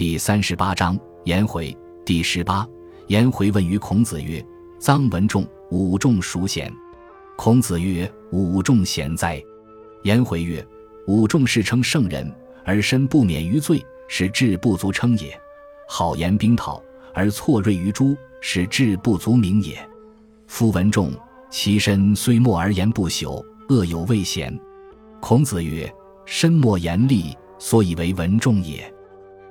第三十八章颜回第十八。颜回问于孔子曰：“臧文仲、武仲孰贤？”孔子曰：“武仲贤哉。”颜回曰：“武仲是称圣人，而身不免于罪，是志不足称也；好言兵讨，而错锐于诸，是志不足名也。夫文仲，其身虽莫而言不朽，恶有未贤。”孔子曰：“身莫言厉，所以为文仲也。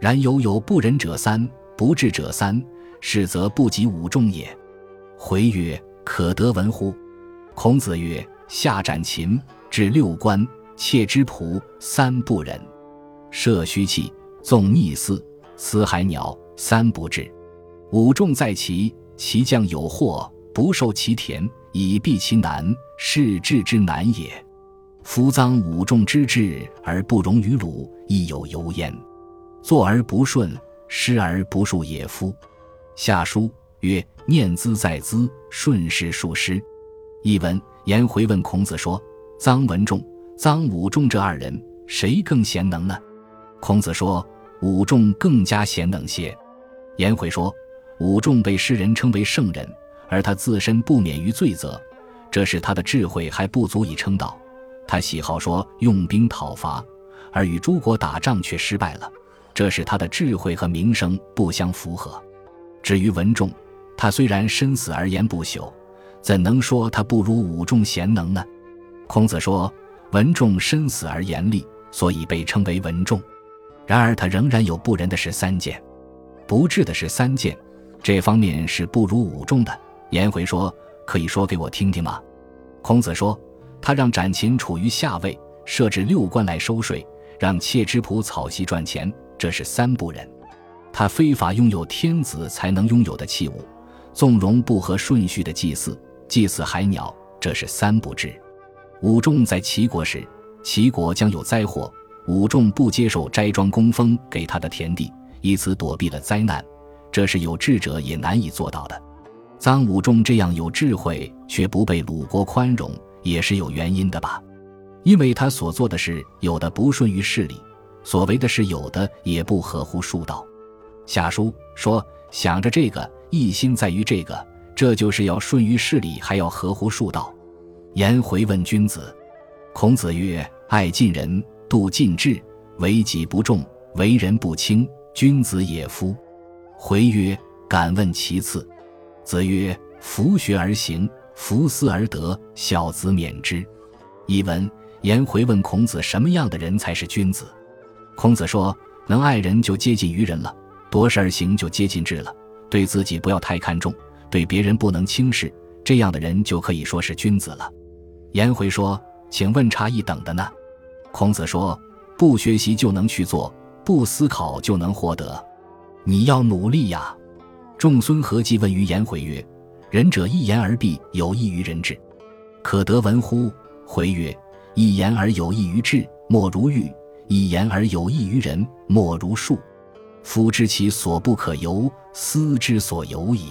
然犹有不仁者三，不智者三，是则不及武仲也。”回曰：“可得闻乎？”孔子曰：“下斩禽，至六官，窃之仆，三不仁；射虚器，纵逆肆，死海鸟，三不智。武仲在其，其将有祸，不受其田，以避其难，是智之难也。”夫臧武仲之志而不容于鲁，亦有尤焉。坐而不顺，失而不数也夫。下书曰：“念兹在兹，顺势数失。”译文：颜回问孔子说：“臧文仲、臧武仲这二人，谁更贤能呢？”孔子说：“武仲更加贤能些。”颜回说：“武仲被世人称为圣人，而他自身不免于罪责，这是他的智慧还不足以称道。”他喜好说用兵讨伐，而与诸国打仗却失败了，这使他的智慧和名声不相符合。至于文仲，他虽然身死而言不朽，怎能说他不如武仲贤能呢？孔子说，文仲身死而言厉，所以被称为文仲。然而他仍然有不仁的是三件，不智的是三件，这方面是不如武仲的。颜回说：“可以说给我听听吗？”孔子说。他让斩禽处于下位，设置六官来收税，让妾之仆草席赚钱，这是三不仁。他非法拥有天子才能拥有的器物，纵容不合顺序的祭祀，祭祀海鸟，这是三不智。武仲在齐国时，齐国将有灾祸，武仲不接受斋庄供封给他的田地，以此躲避了灾难，这是有智者也难以做到的。臧武仲这样有智慧，却不被鲁国宽容。也是有原因的吧，因为他所做的事有的不顺于事理，所为的是有的也不合乎术道。下书说想着这个，一心在于这个，这就是要顺于事理，还要合乎术道。颜回问君子，孔子曰：“爱近人，度近智，为己不重，为人不轻，君子也夫。”回曰：“敢问其次。”子曰：“弗学而行。”弗思而得，小子免之。译文：颜回问孔子：什么样的人才是君子？孔子说：能爱人就接近于人了，夺事而行就接近智了。对自己不要太看重，对别人不能轻视，这样的人就可以说是君子了。颜回说：请问差一等的呢？孔子说：不学习就能去做，不思考就能获得。你要努力呀。仲孙何忌问于颜回曰。仁者一言而蔽，有益于人智，可得闻乎？回曰：一言而有益于智，莫如玉；一言而有益于人，莫如树。夫知其所不可由，斯之所由矣。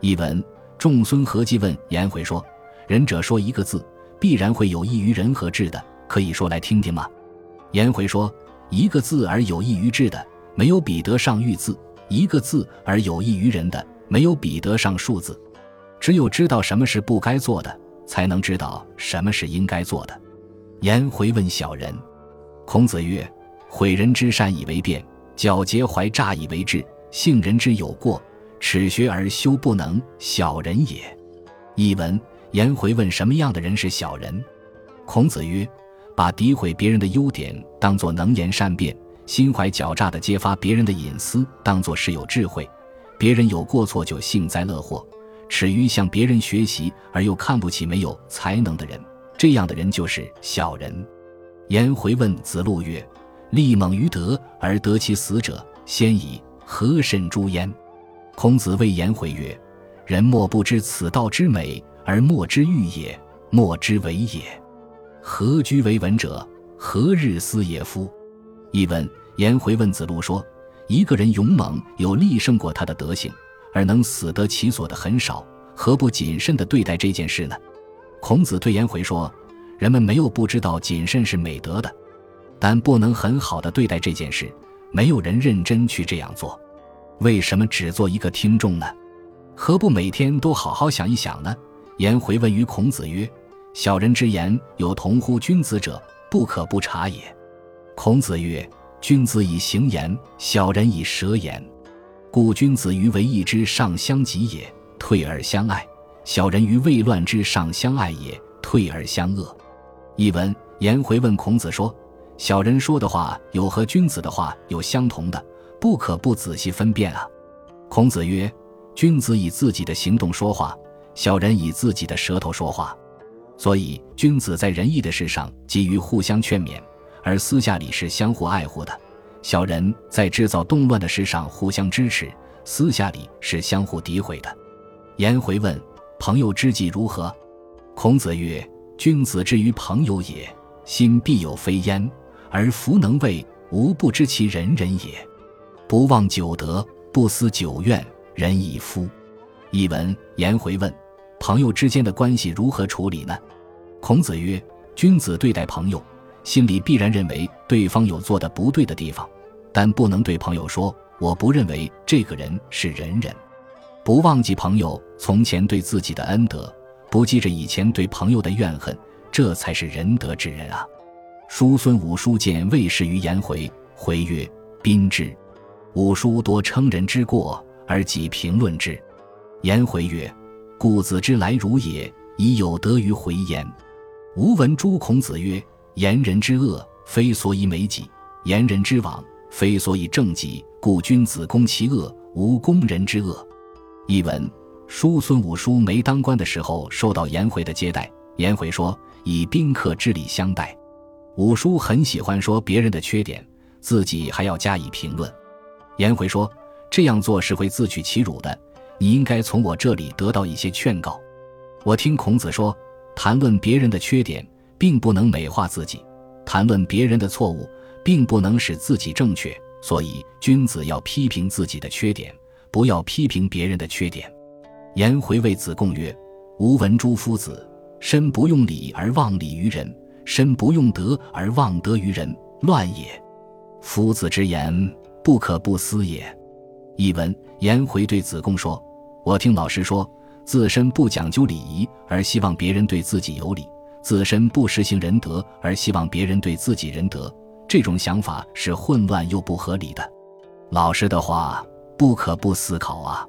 译文：仲孙何忌问颜回说：“仁者说一个字，必然会有益于人和智的，可以说来听听吗？”颜回说：“一个字而有益于智的，没有比得上玉字；一个字而有益于人的，没有比得上数字。”只有知道什么是不该做的，才能知道什么是应该做的。颜回问小人，孔子曰：“毁人之善以为辩，矫结怀诈以为智，幸人之有过，耻学而修不能，小人也。”译文：颜回问什么样的人是小人？孔子曰：“把诋毁别人的优点当作能言善辩，心怀狡诈的揭发别人的隐私当作是有智慧，别人有过错就幸灾乐祸。”耻于向别人学习而又看不起没有才能的人，这样的人就是小人。颜回问子路曰：“力猛于德而得其死者，先以何甚诛焉？”孔子谓颜回曰：“人莫不知此道之美，而莫之欲也，莫之为也。何居为文者？何日思也夫？”译文：颜回问子路说：“一个人勇猛有力胜过他的德行。”而能死得其所的很少，何不谨慎地对待这件事呢？孔子对颜回说：“人们没有不知道谨慎是美德的，但不能很好的对待这件事，没有人认真去这样做。为什么只做一个听众呢？何不每天都好好想一想呢？颜回问于孔子曰：“小人之言，有同乎君子者，不可不察也。”孔子曰：“君子以行言，小人以舌言。故君子于为义之上相及也，退而相爱；小人于未乱之上相爱也，退而相恶。”译文：颜回问孔子说：“小人说的话有和君子的话有相同的，不可不仔细分辨啊。”孔子曰。君子以自己的行动说话，小人以自己的舌头说话。所以，君子在仁义的事上急于互相劝勉，而私下里是相互爱护的；小人在制造动乱的事上互相支持，私下里是相互诋毁的。颜回问：“朋友之计如何？”孔子曰：“君子之于朋友也，心必有非焉，而弗能为，无不知其人人也。不忘久德，不思久怨。”仁以夫，译文：颜回问：朋友之间的关系如何处理呢？孔子曰：君子对待朋友，心里必然认为对方有做的不对的地方，但不能对朋友说我不认为这个人是仁人。不忘记朋友从前对自己的恩德，不记着以前对朋友的怨恨，这才是仁德之人啊！叔孙武叔见魏氏于颜回，回曰：宾至。武叔多称人之过。而己评论之，颜回曰：“故子之来如也，以有德于回焉。”吾闻诸孔子曰：“言人之恶，非所以美己；言人之往，非所以正己。故君子攻其恶，无攻人之恶。”译文：叔孙武叔没当官的时候，受到颜回的接待。颜回说：“以宾客之礼相待。”五叔很喜欢说别人的缺点，自己还要加以评论。颜回说。这样做是会自取其辱的。你应该从我这里得到一些劝告。我听孔子说，谈论别人的缺点，并不能美化自己；谈论别人的错误，并不能使自己正确。所以，君子要批评自己的缺点，不要批评别人的缺点。颜回谓子贡曰：“吾闻诸夫子，身不用礼而忘礼于人，身不用德而忘德于人，乱也。夫子之言，不可不思也。”译文：颜回对子贡说：“我听老师说，自身不讲究礼仪，而希望别人对自己有礼；自身不实行仁德，而希望别人对自己仁德。这种想法是混乱又不合理的。老师的话不可不思考啊！”